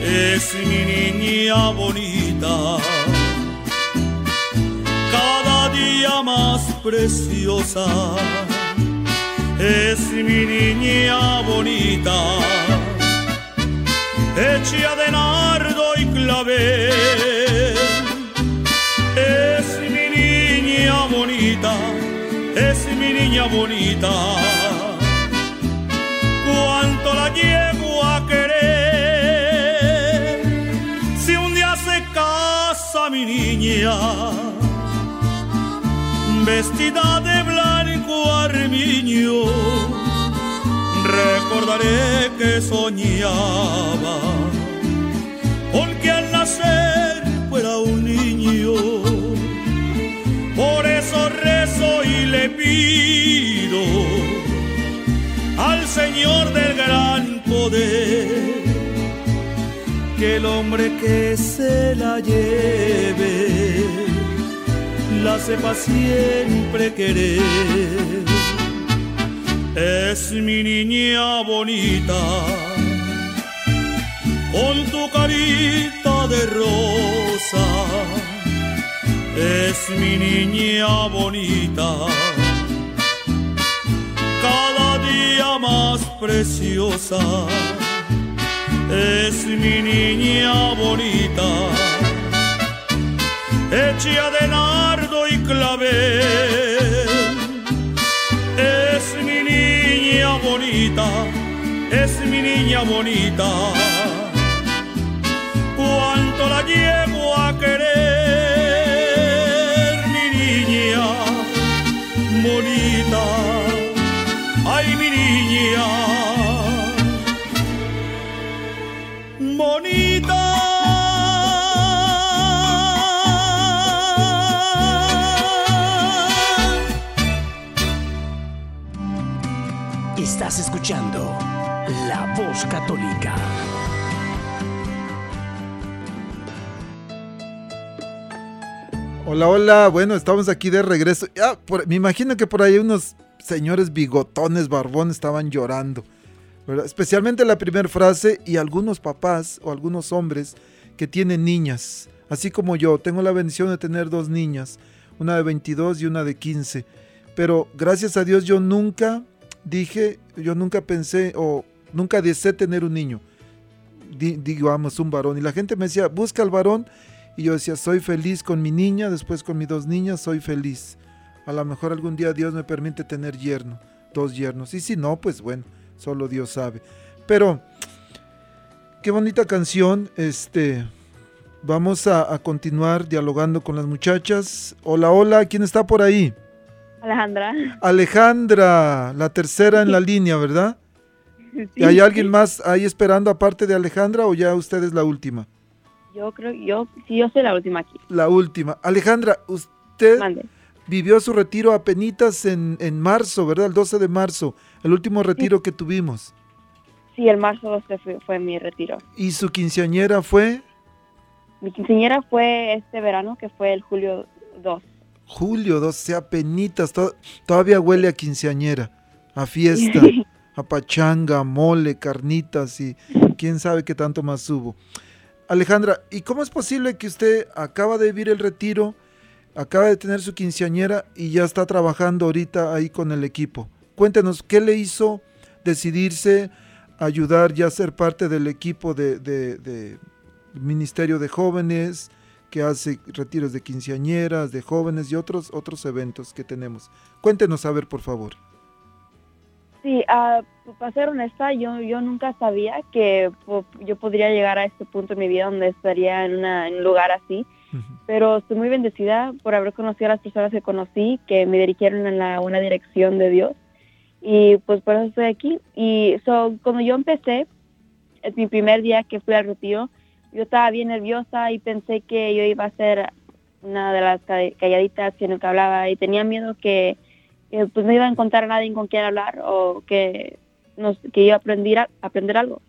Es mi niña bonita, cada día más preciosa es mi niña bonita, hecha de nardo y clavel. Es mi niña bonita, es mi niña bonita. Cuánto la llevo a querer, si un día se casa mi niña, vestida de armiño, recordaré que soñaba porque al nacer fuera un niño. Por eso rezo y le pido al Señor del gran poder que el hombre que se la lleve la sepa siempre querer. Es mi niña bonita, con tu carita de rosa. Es mi niña bonita, cada día más preciosa. Es mi niña bonita hecha de nardo y clavel. Es mi niña bonita, es mi niña bonita. Cuánto la llevo a querer, mi niña bonita. Ay, mi niña bonita. Estás escuchando La Voz Católica. Hola, hola. Bueno, estamos aquí de regreso. Ah, me imagino que por ahí unos señores bigotones, barbones estaban llorando. Especialmente la primera frase y algunos papás o algunos hombres que tienen niñas. Así como yo, tengo la bendición de tener dos niñas, una de 22 y una de 15. Pero gracias a Dios yo nunca dije, yo nunca pensé o nunca deseé tener un niño. digamos, un varón. Y la gente me decía, busca al varón. Y yo decía, soy feliz con mi niña, después con mis dos niñas, soy feliz. A lo mejor algún día Dios me permite tener yerno, dos yernos. Y si no, pues bueno, solo Dios sabe. Pero, qué bonita canción. Este, vamos a, a continuar dialogando con las muchachas. Hola, hola, ¿quién está por ahí? Alejandra. Alejandra, la tercera en la línea, ¿verdad? ¿Y hay alguien más ahí esperando aparte de Alejandra o ya usted es la última? Yo creo, yo, sí, yo soy la última aquí. La última. Alejandra, usted vivió su retiro a penitas en, en marzo, ¿verdad? El 12 de marzo, el último retiro que tuvimos. Sí, el marzo 12 fue, fue, mi retiro. ¿Y su quinceañera fue? Mi quinceañera fue este verano, que fue el julio 2. Julio 12, a penitas, todavía huele a quinceañera, a fiesta, a pachanga, a mole, carnitas y quién sabe qué tanto más hubo. Alejandra, ¿y cómo es posible que usted acaba de vivir el retiro, acaba de tener su quinceañera y ya está trabajando ahorita ahí con el equipo? Cuéntenos, ¿qué le hizo decidirse ayudar ya a ser parte del equipo de, de Ministerio de Jóvenes, que hace retiros de quinceañeras, de jóvenes y otros, otros eventos que tenemos? Cuéntenos a ver, por favor. Sí, uh, para ser honesta, yo, yo nunca sabía que yo podría llegar a este punto en mi vida donde estaría en, un lugar así, pero estoy muy bendecida por haber conocido a las personas que conocí, que me dirigieron en la, una dirección de Dios, y pues por eso estoy aquí. Y so, cuando yo empecé, es mi primer día que fui al retiro, yo estaba bien nerviosa y pensé que yo iba a ser una de las calladitas que nunca hablaba y tenía miedo que que pues no iba a encontrar a nadie con quien hablar o que, nos, que iba a aprender, a, aprender algo.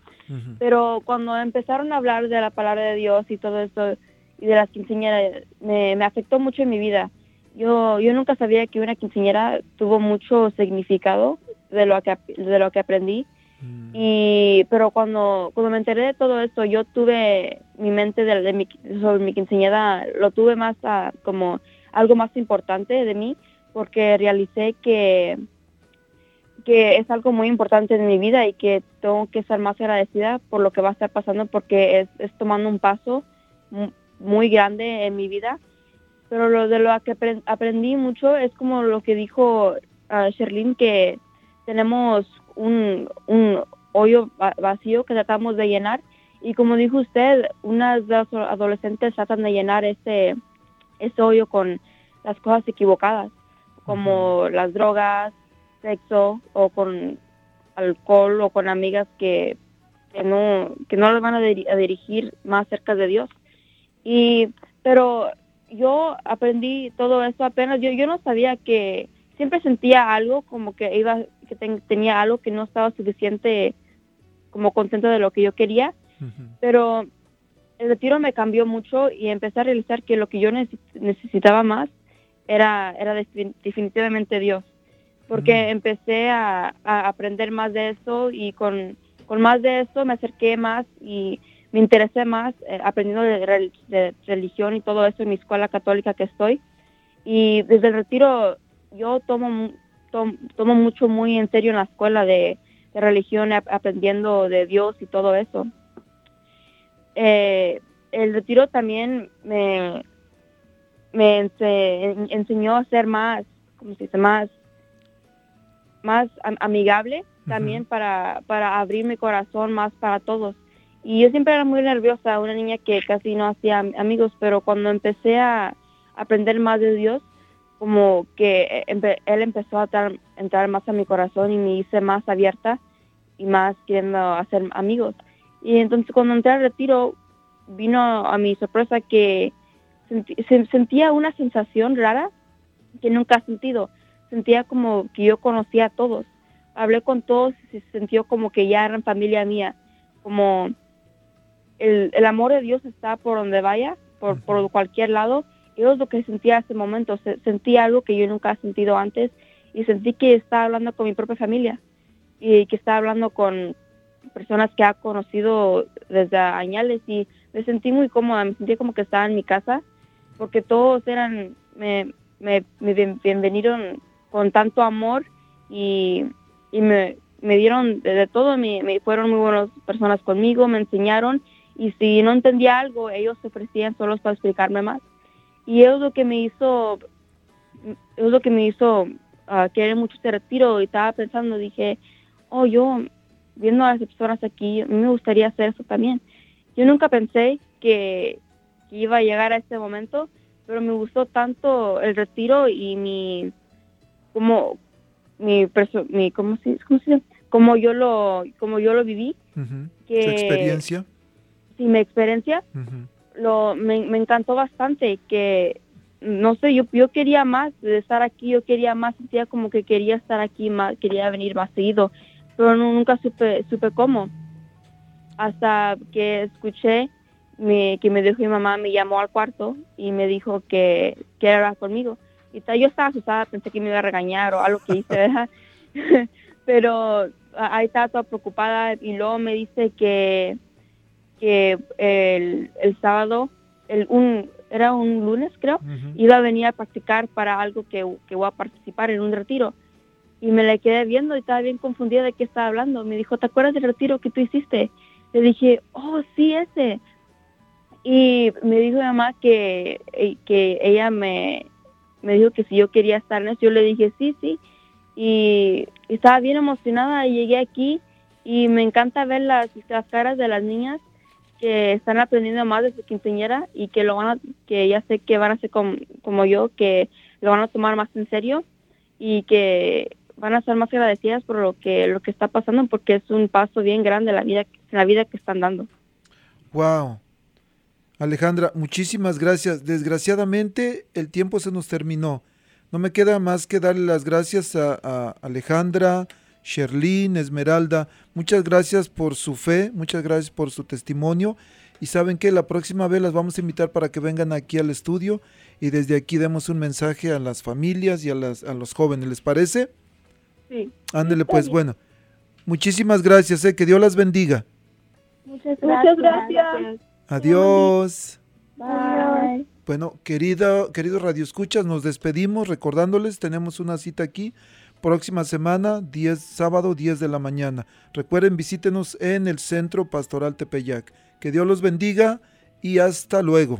Pero cuando empezaron a hablar de la palabra de Dios y todo eso y de las quinceañeras, me, me afectó mucho en mi vida. Yo, yo nunca sabía que una quinceañera tuvo mucho significado de lo que, de lo que aprendí. Mm. Y, pero cuando, cuando me enteré de todo esto, yo tuve mi mente de, de mi, sobre mi quinceañera, lo tuve más como algo más importante de mí porque realicé que, que es algo muy importante en mi vida y que tengo que estar más agradecida por lo que va a estar pasando porque es, tomando un paso muy grande en mi vida. Pero lo de lo que aprendí mucho es como lo que dijo uh, Sherlyn, que tenemos un, un hoyo vacío que tratamos de llenar. Y como dijo usted, unas de las adolescentes tratan de llenar ese, ese hoyo con las cosas equivocadas como las drogas, sexo o con alcohol o con amigas que, que no que no las van a, dirigir más cerca de Dios. Y pero yo aprendí todo eso apenas. Yo yo no sabía que siempre sentía algo como que iba que tenía algo que no estaba suficiente como contento de lo que yo quería, pero el retiro me cambió mucho y empecé a realizar que lo que yo necesitaba más era, era definitivamente Dios, porque empecé a, aprender más de eso y con, más de eso me acerqué más y me interesé más eh, aprendiendo de, religión y todo eso en mi escuela católica que estoy. Y desde el retiro yo tomo, tomo mucho muy en serio en la escuela de, religión, aprendiendo de Dios y todo eso. Eh, el retiro también me, me enseñó a ser más, como se dice, más, más amigable también para, para abrir mi corazón más para todos. Y yo siempre era muy nerviosa, una niña que casi no hacía amigos, pero cuando empecé a aprender más de Dios, como que él empezó a entrar más a mi corazón y me hice más abierta y más queriendo hacer amigos. Y entonces cuando entré al retiro, vino a mi sorpresa que se sentía una sensación rara que nunca he sentido. Sentía como que yo conocía a todos. Hablé con todos y se sintió como que ya eran familia mía. Como el, el amor de Dios está por donde vaya, por, por cualquier lado. eso es lo que sentía en ese momento. Se- sentí algo que yo nunca he sentido antes y sentí que estaba hablando con mi propia familia y que estaba hablando con personas que ha conocido desde años y me sentí muy cómoda, me sentí como que estaba en mi casa porque todos eran, me, me, me bien- bienvenieron con tanto amor y, me, dieron de, todo, me, fueron muy buenas personas conmigo, me enseñaron y si no entendía algo, ellos se ofrecían solos para explicarme más. Y eso es lo que me hizo, eso es lo que me hizo ah, querer mucho este retiro y estaba pensando, dije, oh, yo viendo a las personas aquí, me gustaría hacer eso también. Yo nunca pensé que iba a llegar a este momento, pero me gustó tanto el retiro y mi, como, mi, perso- mi ¿cómo se, cómo se? Como yo lo, como yo lo viví, Ujú. que ¿Su experiencia? sí, mi experiencia, lo, me, me encantó bastante, que no sé, yo, yo quería más de estar aquí, yo quería más, sentía como que quería estar aquí más, quería venir más seguido, pero no- nunca supe, supe cómo. Hasta que escuché mi- que me dijo mi mamá, me llamó al cuarto y me dijo que, que era conmigo. Y yo estaba asustada, pensé que me iba a regañar o algo que hice, ¿verdad? pero a- ahí estaba toda preocupada y luego me dice que, que el, el sábado, el, un, era un lunes creo, iba a venir a practicar para algo que, que voy a participar en un retiro. Y me la quedé viendo y estaba bien confundida de qué estaba hablando. Me dijo, ¿te acuerdas del retiro que tú hiciste? Le dije, oh, sí, ese. Y me dijo mi mamá que, eh, que ella me, me dijo que si yo quería estar en eso. Yo le dije, sí, sí. Y estaba bien emocionada llegué aquí y me encanta ver las, caras de las niñas que están aprendiendo más de su quinceañera y que lo van a, que ya sé que van a ser como, como yo, que lo van a tomar más en serio y que van a ser más agradecidas por lo que lo que está pasando porque es un paso bien grande la vida la vida que están dando. Wow. Alejandra, muchísimas gracias. Desgraciadamente el tiempo se nos terminó. No me queda más que darle las gracias a, a Alejandra, Sherlyn, Esmeralda. Muchas gracias por su fe, muchas gracias por su testimonio. Y saben que la próxima vez las vamos a invitar para que vengan aquí al estudio y desde aquí demos un mensaje a las familias y a, las, a los jóvenes. ¿Les parece? Sí. Ándele pues, bien. bueno. Muchísimas gracias, eh, que Dios las bendiga. Muchas Muchas gracias. Adiós. Bye. Bueno, querido, queridos radioescuchas, nos despedimos recordándoles, tenemos una cita aquí próxima semana, 10, sábado 10 de la mañana. Recuerden, visítenos en el Centro Pastoral Tepeyac. Que Dios los bendiga y hasta luego.